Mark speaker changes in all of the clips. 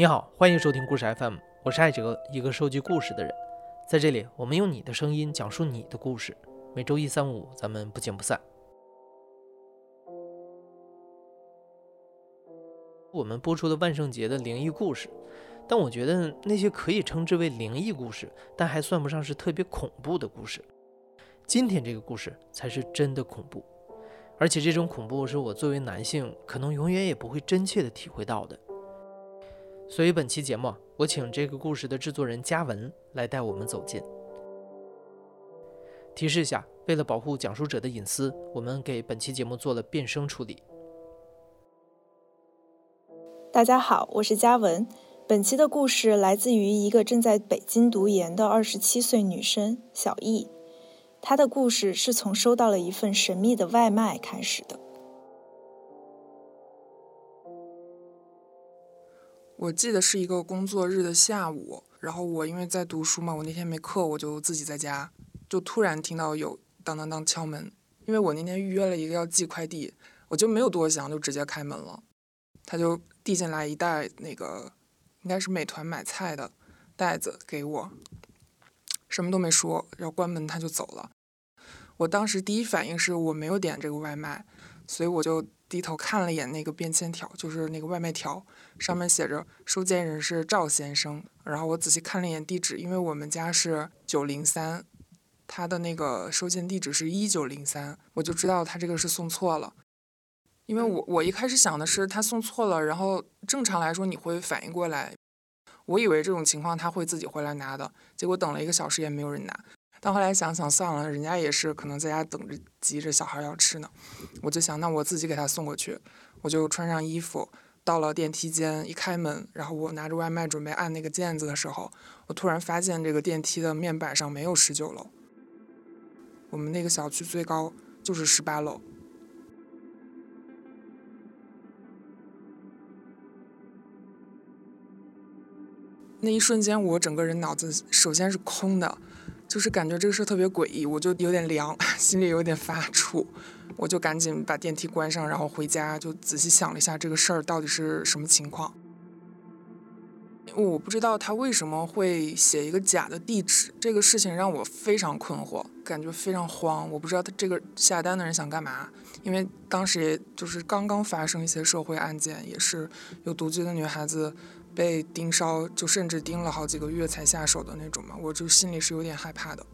Speaker 1: 你好，欢迎收听故事 FM，我是艾哲，一个收集故事的人。在这里，我们用你的声音讲述你的故事。每周一、三、五，咱们不见不散。我们播出的万圣节的灵异故事，但我觉得那些可以称之为灵异故事，但还算不上是特别恐怖的故事。今天这个故事才是真的恐怖，而且这种恐怖是我作为男性可能永远也不会真切的体会到的。所以本期节目，我请这个故事的制作人嘉文来带我们走进。提示一下，为了保护讲述者的隐私，我们给本期节目做了变声处理。
Speaker 2: 大家好，我是嘉文。本期的故事来自于一个正在北京读研的二十七岁女生小易。她的故事是从收到了一份神秘的外卖开始的。
Speaker 3: 我记得是一个工作日的下午，然后我因为在读书嘛，我那天没课，我就自己在家，就突然听到有当当当敲门。因为我那天预约了一个要寄快递，我就没有多想，就直接开门了。他就递进来一袋那个应该是美团买菜的袋子给我，什么都没说，然后关门他就走了。我当时第一反应是我没有点这个外卖，所以我就低头看了一眼那个便签条，就是那个外卖条，上面写着收件人是赵先生。然后我仔细看了一眼地址，因为我们家是九零三，他的那个收件地址是一九零三，我就知道他这个是送错了。因为我我一开始想的是他送错了，然后正常来说你会反应过来，我以为这种情况他会自己回来拿的，结果等了一个小时也没有人拿。但后来想想算了，人家也是可能在家等着，急着小孩要吃呢。我就想，那我自己给他送过去。我就穿上衣服，到了电梯间，一开门，然后我拿着外卖准备按那个键子的时候，我突然发现这个电梯的面板上没有十九楼。我们那个小区最高就是十八楼。那一瞬间，我整个人脑子首先是空的。就是感觉这个事儿特别诡异，我就有点凉，心里有点发怵，我就赶紧把电梯关上，然后回家就仔细想了一下这个事儿到底是什么情况。我不知道他为什么会写一个假的地址，这个事情让我非常困惑，感觉非常慌。我不知道他这个下单的人想干嘛，因为当时也就是刚刚发生一些社会案件，也是有独居的女孩子。被盯梢，就甚至盯了好几个月才下手的那种嘛，我就心里是有点害怕的。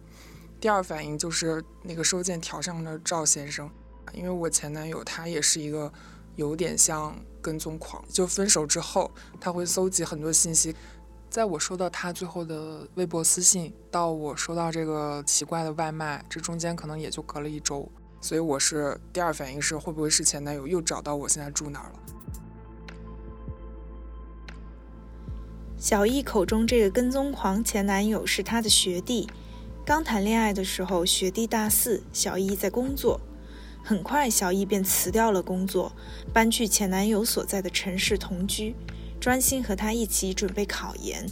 Speaker 3: 第二反应就是那个收件条上的赵先生，因为我前男友他也是一个有点像跟踪狂，就分手之后他会搜集很多信息，在我收到他最后的微博私信到我收到这个奇怪的外卖，这中间可能也就隔了一周，所以我是第二反应是会不会是前男友又找到我现在住哪儿了？
Speaker 2: 小易口中这个跟踪狂前男友是她的学弟，刚谈恋爱的时候，学弟大四，小易在工作。很快，小易便辞掉了工作，搬去前男友所在的城市同居，专心和他一起准备考研。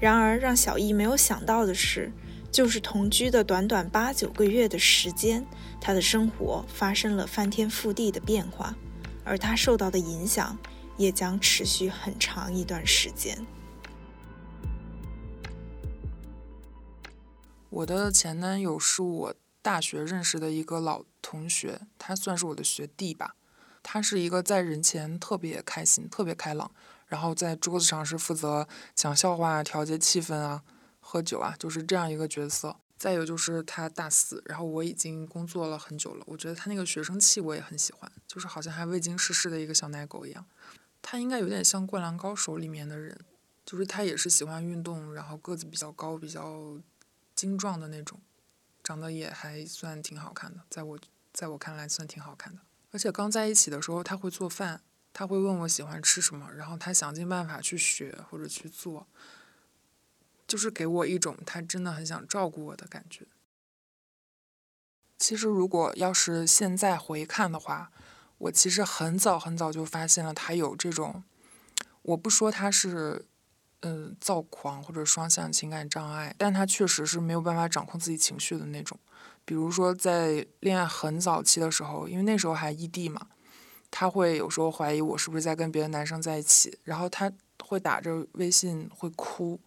Speaker 2: 然而，让小易没有想到的是，就是同居的短短八九个月的时间，他的生活发生了翻天覆地的变化，而他受到的影响。也将持续很长一段时间。
Speaker 3: 我的前男友是我大学认识的一个老同学，他算是我的学弟吧。他是一个在人前特别开心、特别开朗，然后在桌子上是负责讲笑话、调节气氛啊、喝酒啊，就是这样一个角色。再有就是他大四，然后我已经工作了很久了，我觉得他那个学生气我也很喜欢，就是好像还未经世事的一个小奶狗一样。他应该有点像《灌篮高手》里面的人，就是他也是喜欢运动，然后个子比较高、比较精壮的那种，长得也还算挺好看的，在我在我看来算挺好看的。而且刚在一起的时候，他会做饭，他会问我喜欢吃什么，然后他想尽办法去学或者去做，就是给我一种他真的很想照顾我的感觉。其实如果要是现在回看的话，我其实很早很早就发现了他有这种，我不说他是，嗯，躁狂或者双向情感障碍，但他确实是没有办法掌控自己情绪的那种。比如说在恋爱很早期的时候，因为那时候还异地嘛，他会有时候怀疑我是不是在跟别的男生在一起，然后他会打着微信会哭，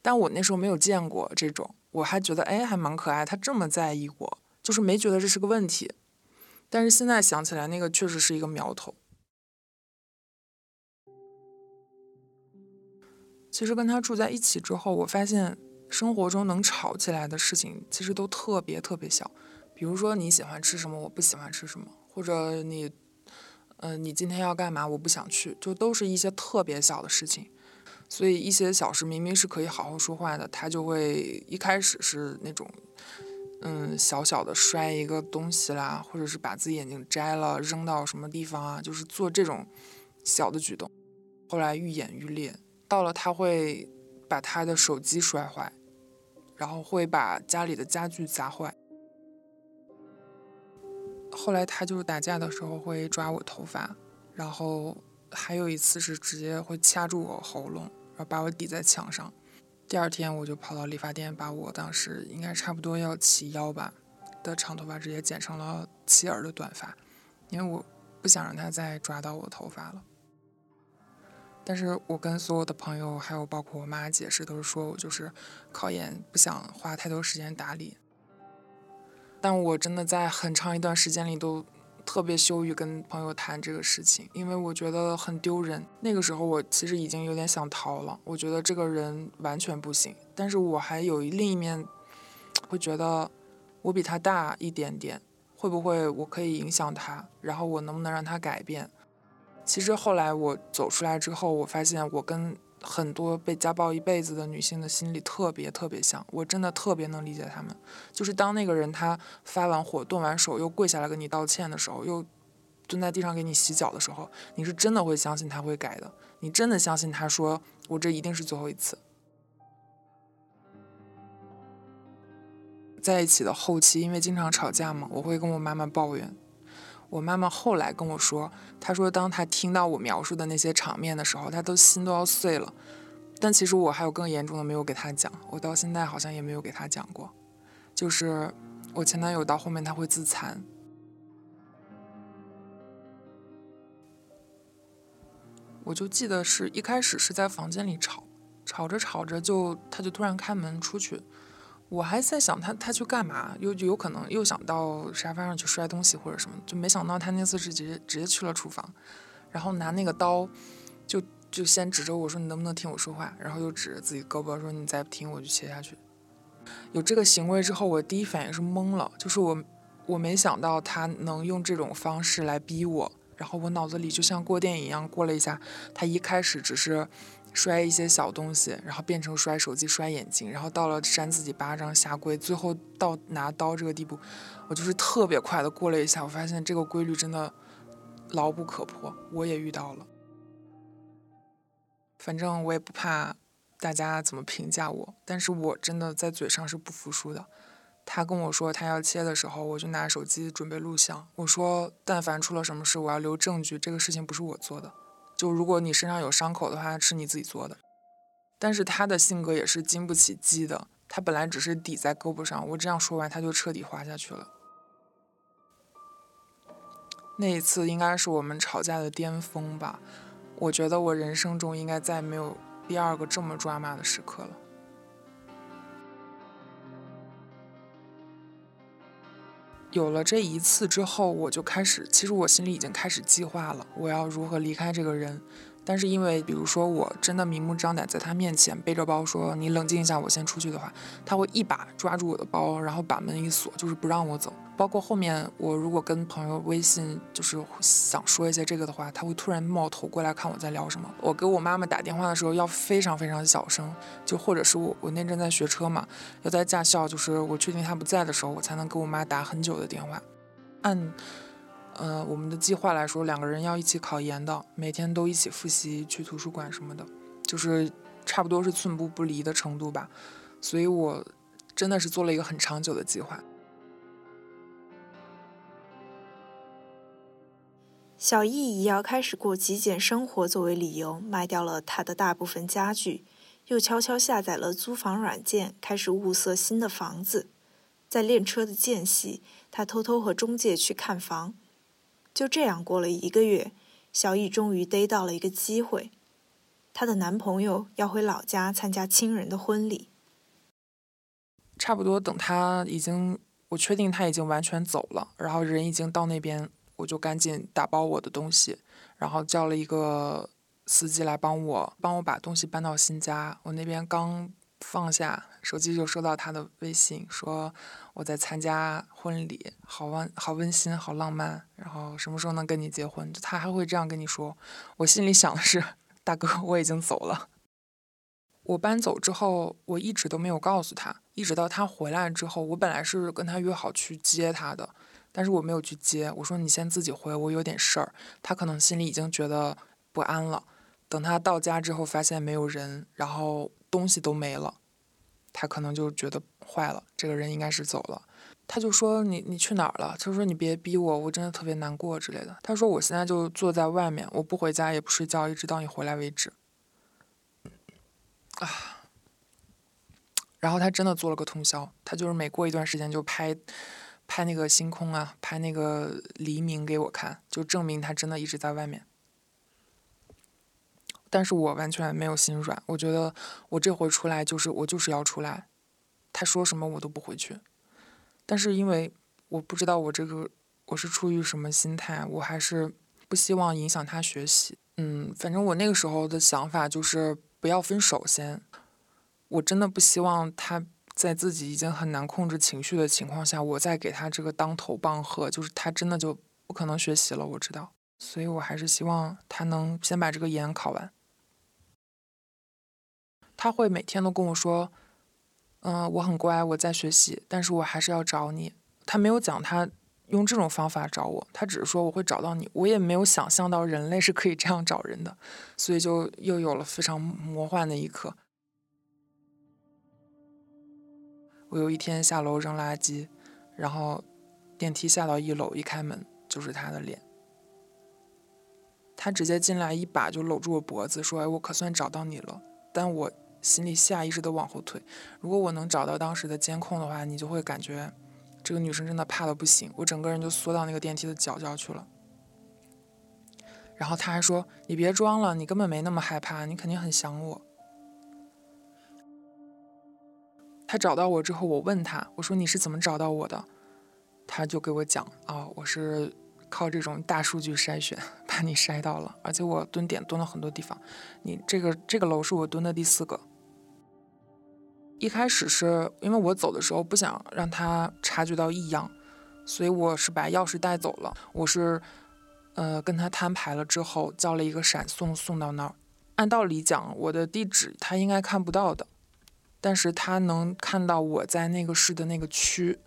Speaker 3: 但我那时候没有见过这种，我还觉得哎还蛮可爱，他这么在意我，就是没觉得这是个问题。但是现在想起来，那个确实是一个苗头。其实跟他住在一起之后，我发现生活中能吵起来的事情其实都特别特别小，比如说你喜欢吃什么，我不喜欢吃什么，或者你，嗯，你今天要干嘛，我不想去，就都是一些特别小的事情。所以一些小事明明是可以好好说话的，他就会一开始是那种，嗯，小小的摔一个东西啦，或者是把自己眼镜摘了扔到什么地方啊，就是做这种小的举动，后来愈演愈烈。到了，他会把他的手机摔坏，然后会把家里的家具砸坏。后来他就是打架的时候会抓我头发，然后还有一次是直接会掐住我喉咙，然后把我抵在墙上。第二天我就跑到理发店，把我当时应该差不多要齐腰吧的长头发直接剪成了齐耳的短发，因为我不想让他再抓到我头发了。但是我跟所有的朋友，还有包括我妈解释，都是说我就是考研不想花太多时间打理。但我真的在很长一段时间里都特别羞于跟朋友谈这个事情，因为我觉得很丢人。那个时候我其实已经有点想逃了，我觉得这个人完全不行。但是我还有另一面会觉得，我比他大一点点，会不会我可以影响他？然后我能不能让他改变？其实后来我走出来之后，我发现我跟很多被家暴一辈子的女性的心理特别特别像，我真的特别能理解她们。就是当那个人他发完火、动完手，又跪下来跟你道歉的时候，又蹲在地上给你洗脚的时候，你是真的会相信他会改的，你真的相信他说我这一定是最后一次。在一起的后期，因为经常吵架嘛，我会跟我妈妈抱怨。我妈妈后来跟我说，她说当她听到我描述的那些场面的时候，她都心都要碎了。但其实我还有更严重的没有给她讲，我到现在好像也没有给她讲过。就是我前男友到后面他会自残，我就记得是一开始是在房间里吵，吵着吵着就他就突然开门出去。我还在想他他去干嘛，又有可能又想到沙发上去摔东西或者什么，就没想到他那次是直接直接去了厨房，然后拿那个刀，就就先指着我说你能不能听我说话，然后又指着自己胳膊说你再不听我就切下去。有这个行为之后，我第一反应是懵了，就是我我没想到他能用这种方式来逼我，然后我脑子里就像过电影一样过了一下，他一开始只是。摔一些小东西，然后变成摔手机、摔眼镜，然后到了扇自己巴掌、下跪，最后到拿刀这个地步，我就是特别快的过了一下，我发现这个规律真的牢不可破，我也遇到了。反正我也不怕大家怎么评价我，但是我真的在嘴上是不服输的。他跟我说他要切的时候，我就拿手机准备录像，我说但凡出了什么事，我要留证据，这个事情不是我做的。就如果你身上有伤口的话，是你自己做的。但是他的性格也是经不起激的，他本来只是抵在胳膊上，我这样说完，他就彻底滑下去了。那一次应该是我们吵架的巅峰吧，我觉得我人生中应该再没有第二个这么抓马的时刻了。有了这一次之后，我就开始，其实我心里已经开始计划了，我要如何离开这个人。但是因为，比如说，我真的明目张胆在他面前背着包说“你冷静一下，我先出去”的话，他会一把抓住我的包，然后把门一锁，就是不让我走。包括后面我如果跟朋友微信就是想说一些这个的话，他会突然冒头过来看我在聊什么。我给我妈妈打电话的时候要非常非常小声，就或者是我我那阵在学车嘛，要在驾校，就是我确定他不在的时候，我才能给我妈打很久的电话。按。呃，我们的计划来说，两个人要一起考研的，每天都一起复习，去图书馆什么的，就是差不多是寸步不离的程度吧。所以我真的是做了一个很长久的计划。
Speaker 2: 小易以要开始过极简生活作为理由，卖掉了他的大部分家具，又悄悄下载了租房软件，开始物色新的房子。在练车的间隙，他偷偷和中介去看房。就这样过了一个月，小易终于逮到了一个机会。她的男朋友要回老家参加亲人的婚礼。
Speaker 3: 差不多等他已经，我确定他已经完全走了，然后人已经到那边，我就赶紧打包我的东西，然后叫了一个司机来帮我，帮我把东西搬到新家。我那边刚放下手机，就收到他的微信，说我在参加婚礼，好温好温馨，好浪漫。然后什么时候能跟你结婚？他还会这样跟你说。我心里想的是，大哥，我已经走了。我搬走之后，我一直都没有告诉他。一直到他回来之后，我本来是跟他约好去接他的，但是我没有去接。我说你先自己回，我有点事儿。他可能心里已经觉得不安了。等他到家之后，发现没有人，然后东西都没了，他可能就觉得坏了，这个人应该是走了。他就说你你去哪儿了？他说你别逼我，我真的特别难过之类的。他说我现在就坐在外面，我不回家也不睡觉，一直到你回来为止。啊，然后他真的做了个通宵，他就是每过一段时间就拍，拍那个星空啊，拍那个黎明给我看，就证明他真的一直在外面。但是我完全没有心软，我觉得我这回出来就是我就是要出来，他说什么我都不回去。但是因为我不知道我这个我是出于什么心态，我还是不希望影响他学习。嗯，反正我那个时候的想法就是。不要分手先，我真的不希望他在自己已经很难控制情绪的情况下，我再给他这个当头棒喝，就是他真的就不可能学习了。我知道，所以我还是希望他能先把这个研考完。他会每天都跟我说：“嗯，我很乖，我在学习，但是我还是要找你。”他没有讲他。用这种方法找我，他只是说我会找到你，我也没有想象到人类是可以这样找人的，所以就又有了非常魔幻的一刻。我有一天下楼扔垃圾，然后电梯下到一楼，一开门就是他的脸，他直接进来一把就搂住我脖子，说：“哎，我可算找到你了。”但我心里下意识的往后退。如果我能找到当时的监控的话，你就会感觉。这个女生真的怕的不行，我整个人就缩到那个电梯的角角去了。然后他还说：“你别装了，你根本没那么害怕，你肯定很想我。”他找到我之后，我问他：“我说你是怎么找到我的？”他就给我讲：“啊，我是靠这种大数据筛选把你筛到了，而且我蹲点蹲了很多地方。你这个这个楼是我蹲的第四个。”一开始是因为我走的时候不想让他察觉到异样，所以我是把钥匙带走了。我是，呃，跟他摊牌了之后，叫了一个闪送送到那儿。按道理讲，我的地址他应该看不到的，但是他能看到我在那个市的那个区。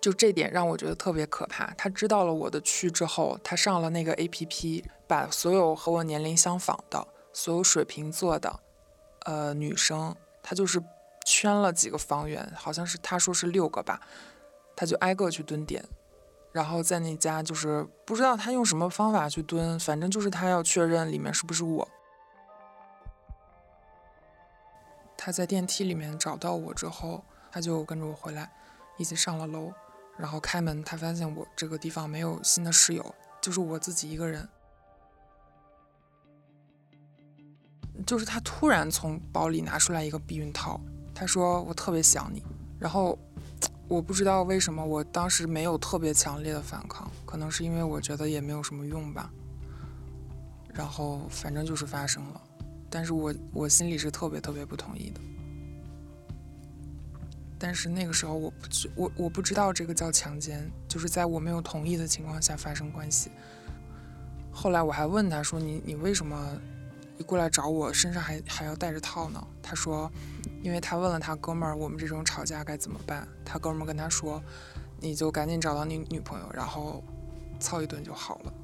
Speaker 3: 就这点让我觉得特别可怕。他知道了我的区之后，他上了那个 APP，把所有和我年龄相仿的、所有水瓶座的。呃，女生，她就是圈了几个房源，好像是她说是六个吧，她就挨个去蹲点，然后在那家就是不知道她用什么方法去蹲，反正就是她要确认里面是不是我。她在电梯里面找到我之后，她就跟着我回来，一起上了楼，然后开门，她发现我这个地方没有新的室友，就是我自己一个人。就是他突然从包里拿出来一个避孕套，他说我特别想你，然后我不知道为什么我当时没有特别强烈的反抗，可能是因为我觉得也没有什么用吧。然后反正就是发生了，但是我我心里是特别特别不同意的。但是那个时候我不知我我不知道这个叫强奸，就是在我没有同意的情况下发生关系。后来我还问他说你你为什么？你过来找我，身上还还要带着套呢。他说，因为他问了他哥们儿，我们这种吵架该怎么办？他哥们儿跟他说，你就赶紧找到你女朋友，然后操一顿就好了。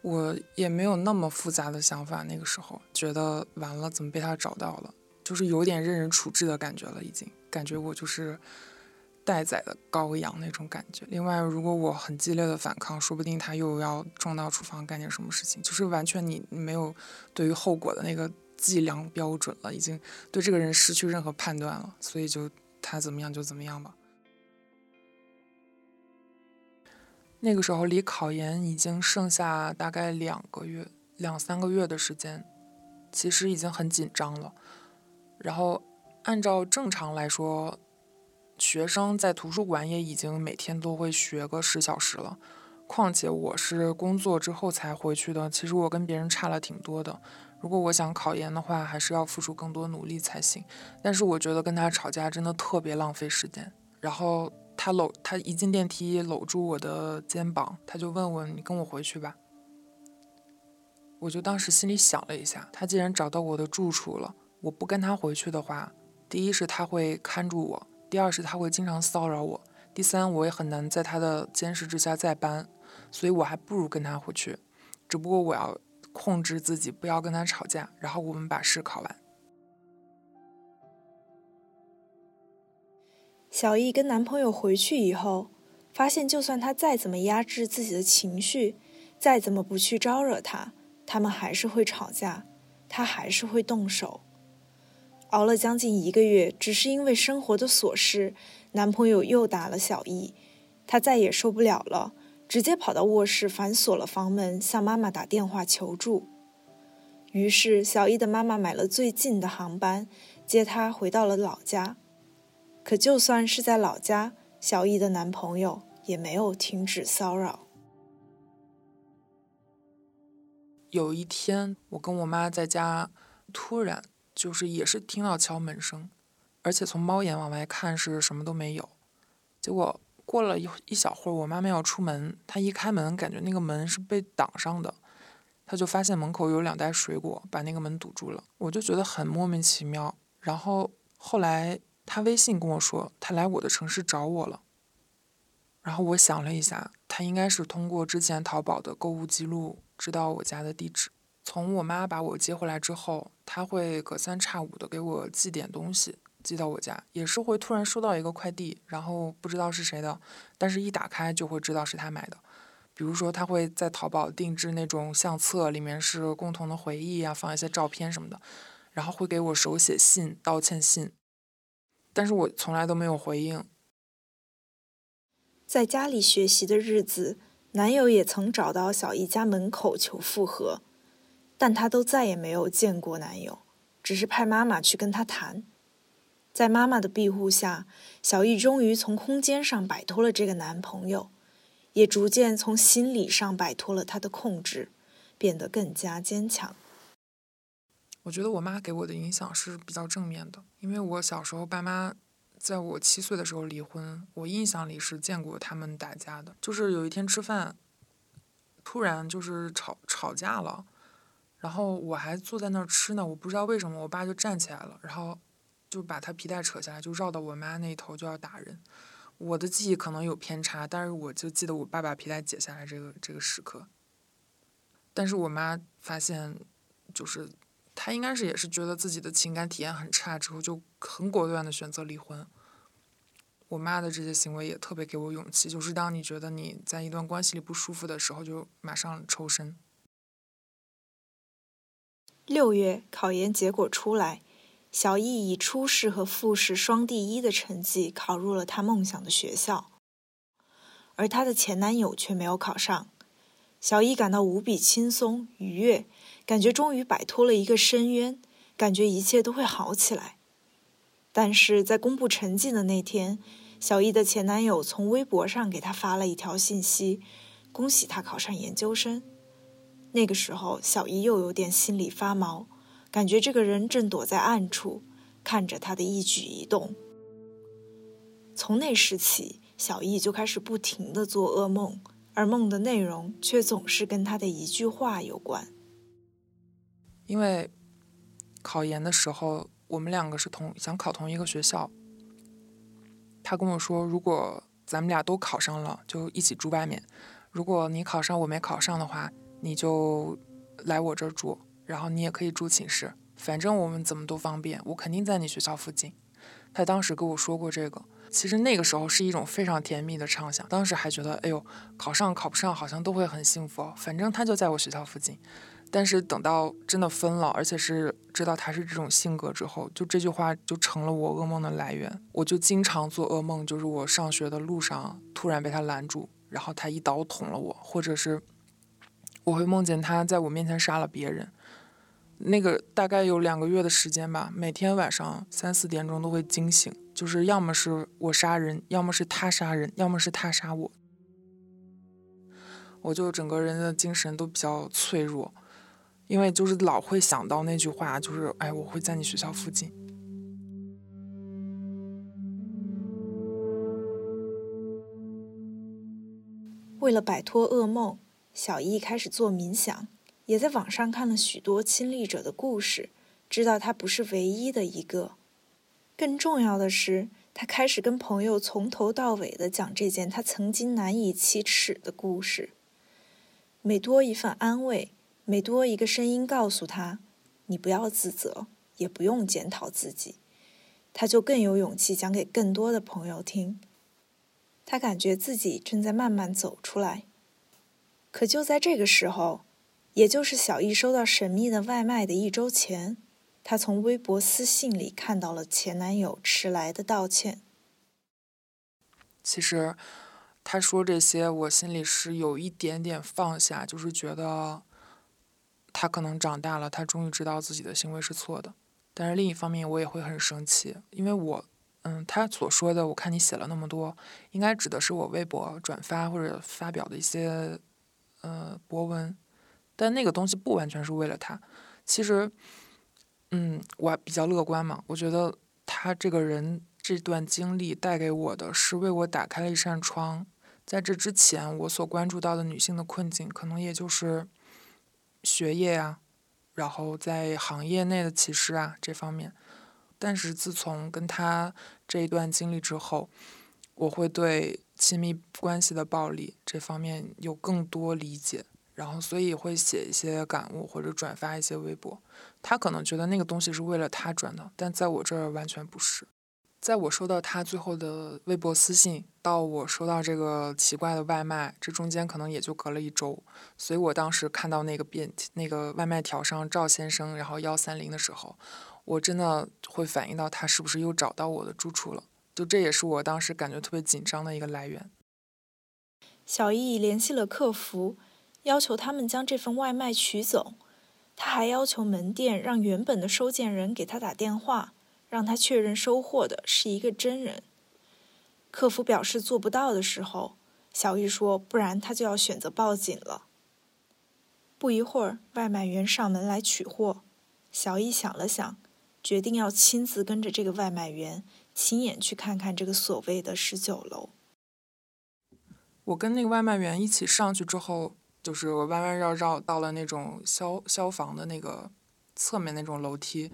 Speaker 3: 我也没有那么复杂的想法，那个时候觉得完了，怎么被他找到了？就是有点任人处置的感觉了，已经感觉我就是。待宰的羔羊那种感觉。另外，如果我很激烈的反抗，说不定他又要冲到厨房干点什么事情。就是完全你没有对于后果的那个计量标准了，已经对这个人失去任何判断了。所以就他怎么样就怎么样吧。那个时候离考研已经剩下大概两个月、两三个月的时间，其实已经很紧张了。然后按照正常来说，学生在图书馆也已经每天都会学个十小时了。况且我是工作之后才回去的，其实我跟别人差了挺多的。如果我想考研的话，还是要付出更多努力才行。但是我觉得跟他吵架真的特别浪费时间。然后。他搂他一进电梯，搂住我的肩膀，他就问我：“你跟我回去吧。”我就当时心里想了一下，他既然找到我的住处了，我不跟他回去的话，第一是他会看住我，第二是他会经常骚扰我，第三我也很难在他的监视之下再搬，所以我还不如跟他回去。只不过我要控制自己，不要跟他吵架，然后我们把试考完。
Speaker 2: 小易跟男朋友回去以后，发现就算他再怎么压制自己的情绪，再怎么不去招惹他，他们还是会吵架，他还是会动手。熬了将近一个月，只是因为生活的琐事，男朋友又打了小易，她再也受不了了，直接跑到卧室反锁了房门，向妈妈打电话求助。于是小易的妈妈买了最近的航班，接她回到了老家。可就算是在老家，小易的男朋友也没有停止骚扰。
Speaker 3: 有一天，我跟我妈在家，突然就是也是听到敲门声，而且从猫眼往外看是什么都没有。结果过了一一小会儿，我妈妈要出门，她一开门，感觉那个门是被挡上的，她就发现门口有两袋水果把那个门堵住了。我就觉得很莫名其妙。然后后来。她微信跟我说，她来我的城市找我了。然后我想了一下，她应该是通过之前淘宝的购物记录知道我家的地址。从我妈把我接回来之后，他会隔三差五的给我寄点东西，寄到我家，也是会突然收到一个快递，然后不知道是谁的，但是一打开就会知道是他买的。比如说，他会在淘宝定制那种相册，里面是共同的回忆啊，放一些照片什么的，然后会给我手写信、道歉信。但是我从来都没有回应。
Speaker 2: 在家里学习的日子，男友也曾找到小姨家门口求复合，但她都再也没有见过男友，只是派妈妈去跟他谈。在妈妈的庇护下，小易终于从空间上摆脱了这个男朋友，也逐渐从心理上摆脱了他的控制，变得更加坚强。
Speaker 3: 我觉得我妈给我的影响是比较正面的，因为我小时候爸妈在我七岁的时候离婚，我印象里是见过他们打架的。就是有一天吃饭，突然就是吵吵架了，然后我还坐在那儿吃呢，我不知道为什么，我爸就站起来了，然后就把他皮带扯下来，就绕到我妈那一头就要打人。我的记忆可能有偏差，但是我就记得我爸把皮带解下来这个这个时刻。但是我妈发现就是。她应该是也是觉得自己的情感体验很差，之后就很果断的选择离婚。我妈的这些行为也特别给我勇气，就是当你觉得你在一段关系里不舒服的时候，就马上抽身。
Speaker 2: 六月考研结果出来，小易以初试和复试双第一的成绩考入了她梦想的学校，而她的前男友却没有考上。小易感到无比轻松愉悦。感觉终于摆脱了一个深渊，感觉一切都会好起来。但是在公布成绩的那天，小易的前男友从微博上给她发了一条信息，恭喜她考上研究生。那个时候，小易又有点心里发毛，感觉这个人正躲在暗处，看着她的一举一动。从那时起，小易就开始不停的做噩梦，而梦的内容却总是跟他的一句话有关。
Speaker 3: 因为考研的时候，我们两个是同想考同一个学校。他跟我说，如果咱们俩都考上了，就一起住外面；如果你考上我没考上的话，你就来我这儿住，然后你也可以住寝室，反正我们怎么都方便。我肯定在你学校附近。他当时跟我说过这个，其实那个时候是一种非常甜蜜的畅想。当时还觉得，哎呦，考上考不上好像都会很幸福，反正他就在我学校附近。但是等到真的分了，而且是知道他是这种性格之后，就这句话就成了我噩梦的来源。我就经常做噩梦，就是我上学的路上突然被他拦住，然后他一刀捅了我，或者是我会梦见他在我面前杀了别人。那个大概有两个月的时间吧，每天晚上三四点钟都会惊醒，就是要么是我杀人，要么是他杀人，要么是他杀我。我就整个人的精神都比较脆弱，因为就是老会想到那句话，就是哎，我会在你学校附近。
Speaker 2: 为了摆脱噩梦，小易开始做冥想，也在网上看了许多亲历者的故事，知道他不是唯一的一个。更重要的是，他开始跟朋友从头到尾的讲这件他曾经难以启齿的故事。每多一份安慰，每多一个声音告诉他：“你不要自责，也不用检讨自己。”他就更有勇气讲给更多的朋友听。他感觉自己正在慢慢走出来。可就在这个时候，也就是小易收到神秘的外卖的一周前，他从微博私信里看到了前男友迟来的道歉。
Speaker 3: 其实。他说这些，我心里是有一点点放下，就是觉得他可能长大了，他终于知道自己的行为是错的。但是另一方面，我也会很生气，因为我，嗯，他所说的，我看你写了那么多，应该指的是我微博转发或者发表的一些，呃，博文，但那个东西不完全是为了他。其实，嗯，我比较乐观嘛，我觉得他这个人这段经历带给我的是为我打开了一扇窗。在这之前，我所关注到的女性的困境，可能也就是学业啊，然后在行业内的歧视啊这方面。但是自从跟他这一段经历之后，我会对亲密关系的暴力这方面有更多理解，然后所以会写一些感悟或者转发一些微博。他可能觉得那个东西是为了他转的，但在我这儿完全不是。在我收到他最后的微博私信，到我收到这个奇怪的外卖，这中间可能也就隔了一周，所以我当时看到那个便那个外卖条上赵先生，然后幺三零的时候，我真的会反映到他是不是又找到我的住处了，就这也是我当时感觉特别紧张的一个来源。
Speaker 2: 小易联系了客服，要求他们将这份外卖取走，他还要求门店让原本的收件人给他打电话。让他确认收货的是一个真人。客服表示做不到的时候，小易说：“不然他就要选择报警了。”不一会儿，外卖员上门来取货。小易想了想，决定要亲自跟着这个外卖员，亲眼去看看这个所谓的十九楼。
Speaker 3: 我跟那个外卖员一起上去之后，就是弯弯绕绕到了那种消消防的那个侧面那种楼梯。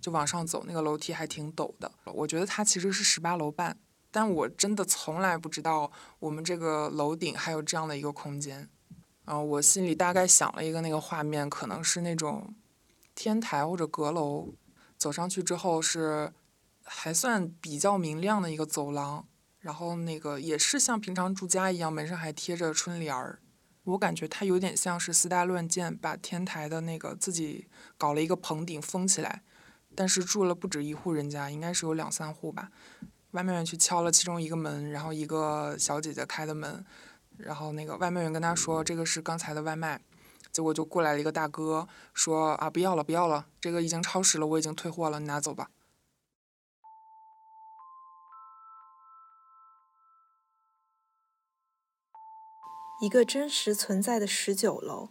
Speaker 3: 就往上走，那个楼梯还挺陡的。我觉得它其实是十八楼半，但我真的从来不知道我们这个楼顶还有这样的一个空间。然后我心里大概想了一个那个画面，可能是那种天台或者阁楼。走上去之后是还算比较明亮的一个走廊，然后那个也是像平常住家一样，门上还贴着春联儿。我感觉它有点像是私搭乱建，把天台的那个自己搞了一个棚顶封起来。但是住了不止一户人家，应该是有两三户吧。外卖员去敲了其中一个门，然后一个小姐姐开的门，然后那个外卖员跟他说：“这个是刚才的外卖。”结果就过来了一个大哥，说：“啊，不要了，不要了，这个已经超时了，我已经退货了，你拿走吧。”
Speaker 2: 一个真实存在的十九楼，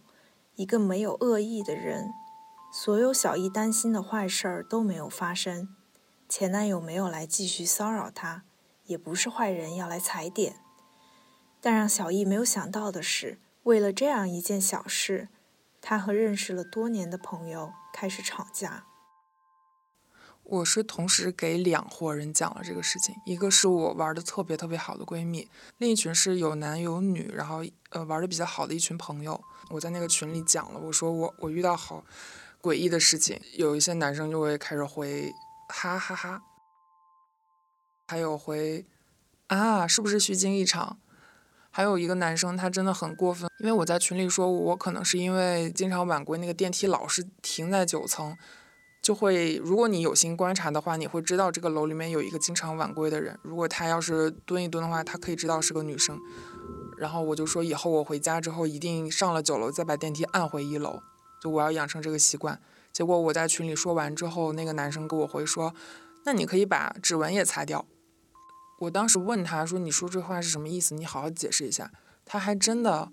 Speaker 2: 一个没有恶意的人。所有小易担心的坏事儿都没有发生，前男友没有来继续骚扰她，也不是坏人要来踩点。但让小易没有想到的是，为了这样一件小事，他和认识了多年的朋友开始吵架。
Speaker 3: 我是同时给两伙人讲了这个事情，一个是我玩的特别特别好的闺蜜，另一群是有男有女，然后呃玩的比较好的一群朋友。我在那个群里讲了，我说我我遇到好。诡异的事情，有一些男生就会开始回哈哈哈，还有回啊，是不是虚惊一场？还有一个男生他真的很过分，因为我在群里说，我可能是因为经常晚归，那个电梯老是停在九层，就会如果你有心观察的话，你会知道这个楼里面有一个经常晚归的人。如果他要是蹲一蹲的话，他可以知道是个女生。然后我就说以后我回家之后一定上了九楼再把电梯按回一楼，就我要养成这个习惯。结果我在群里说完之后，那个男生给我回说：“那你可以把指纹也擦掉。”我当时问他说：“你说这话是什么意思？你好好解释一下。”他还真的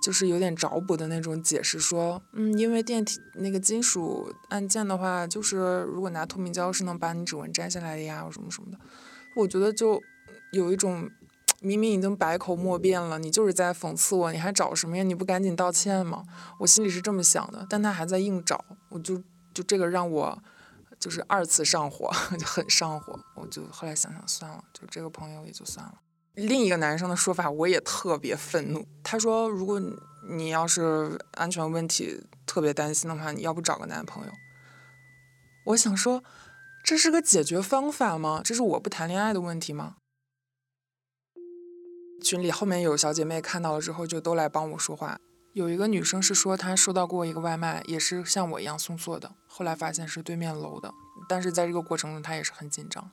Speaker 3: 就是有点找补的那种解释，说：“嗯，因为电梯那个金属按键的话，就是如果拿透明胶是能把你指纹摘下来的呀，什么什么的。”我觉得就有一种。明明已经百口莫辩了，你就是在讽刺我，你还找什么呀？你不赶紧道歉吗？我心里是这么想的，但他还在硬找，我就就这个让我就是二次上火，就很上火。我就后来想想算了，就这个朋友也就算了。另一个男生的说法我也特别愤怒，他说如果你要是安全问题特别担心的话，你要不找个男朋友？我想说，这是个解决方法吗？这是我不谈恋爱的问题吗？群里后面有小姐妹看到了之后，就都来帮我说话。有一个女生是说她收到过一个外卖，也是像我一样送错的，后来发现是对面楼的，但是在这个过程中她也是很紧张。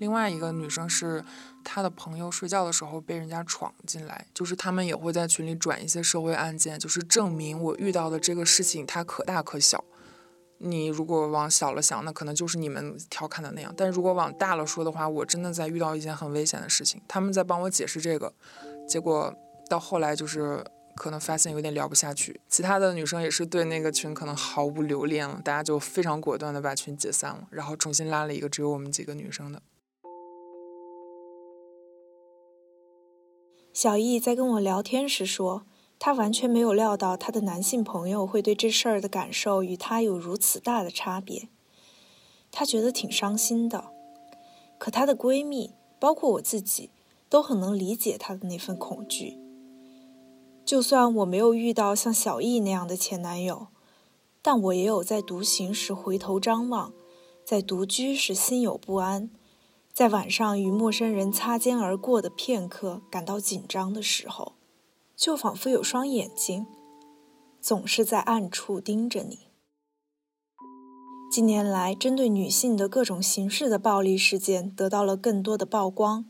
Speaker 3: 另外一个女生是她的朋友睡觉的时候被人家闯进来，就是他们也会在群里转一些社会案件，就是证明我遇到的这个事情它可大可小。你如果往小了想，那可能就是你们调侃的那样；但如果往大了说的话，我真的在遇到一件很危险的事情。他们在帮我解释这个，结果到后来就是可能发现有点聊不下去。其他的女生也是对那个群可能毫无留恋了，大家就非常果断的把群解散了，然后重新拉了一个只有我们几个女生的。
Speaker 2: 小易在跟我聊天时说。她完全没有料到她的男性朋友会对这事儿的感受与她有如此大的差别，她觉得挺伤心的。可她的闺蜜，包括我自己，都很能理解她的那份恐惧。就算我没有遇到像小易那样的前男友，但我也有在独行时回头张望，在独居时心有不安，在晚上与陌生人擦肩而过的片刻感到紧张的时候。就仿佛有双眼睛，总是在暗处盯着你。近年来，针对女性的各种形式的暴力事件得到了更多的曝光。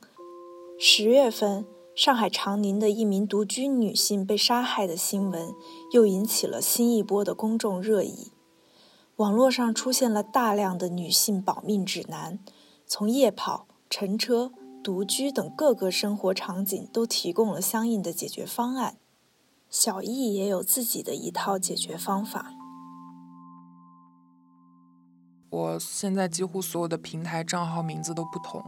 Speaker 2: 十月份，上海长宁的一名独居女性被杀害的新闻，又引起了新一波的公众热议。网络上出现了大量的女性保命指南，从夜跑、乘车。独居等各个生活场景都提供了相应的解决方案。小易也有自己的一套解决方法。
Speaker 3: 我现在几乎所有的平台账号名字都不同，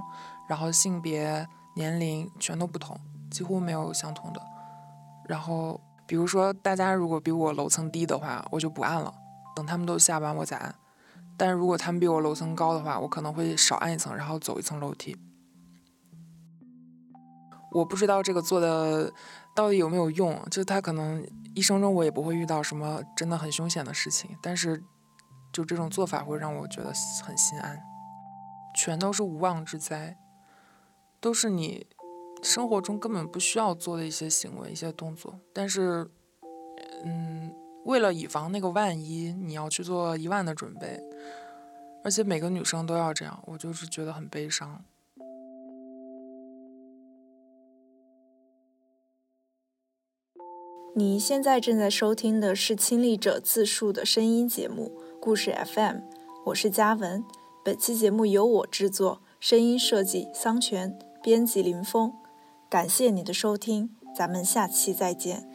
Speaker 3: 然后性别、年龄全都不同，几乎没有相同的。然后，比如说大家如果比我楼层低的话，我就不按了，等他们都下班我再按。但是如果他们比我楼层高的话，我可能会少按一层，然后走一层楼梯。我不知道这个做的到底有没有用，就他可能一生中我也不会遇到什么真的很凶险的事情，但是就这种做法会让我觉得很心安。全都是无妄之灾，都是你生活中根本不需要做的一些行为、一些动作，但是，嗯，为了以防那个万一，你要去做一万的准备，而且每个女生都要这样，我就是觉得很悲伤。
Speaker 2: 你现在正在收听的是亲历者自述的声音节目《故事 FM》，我是嘉文。本期节目由我制作，声音设计桑泉，编辑林峰。感谢你的收听，咱们下期再见。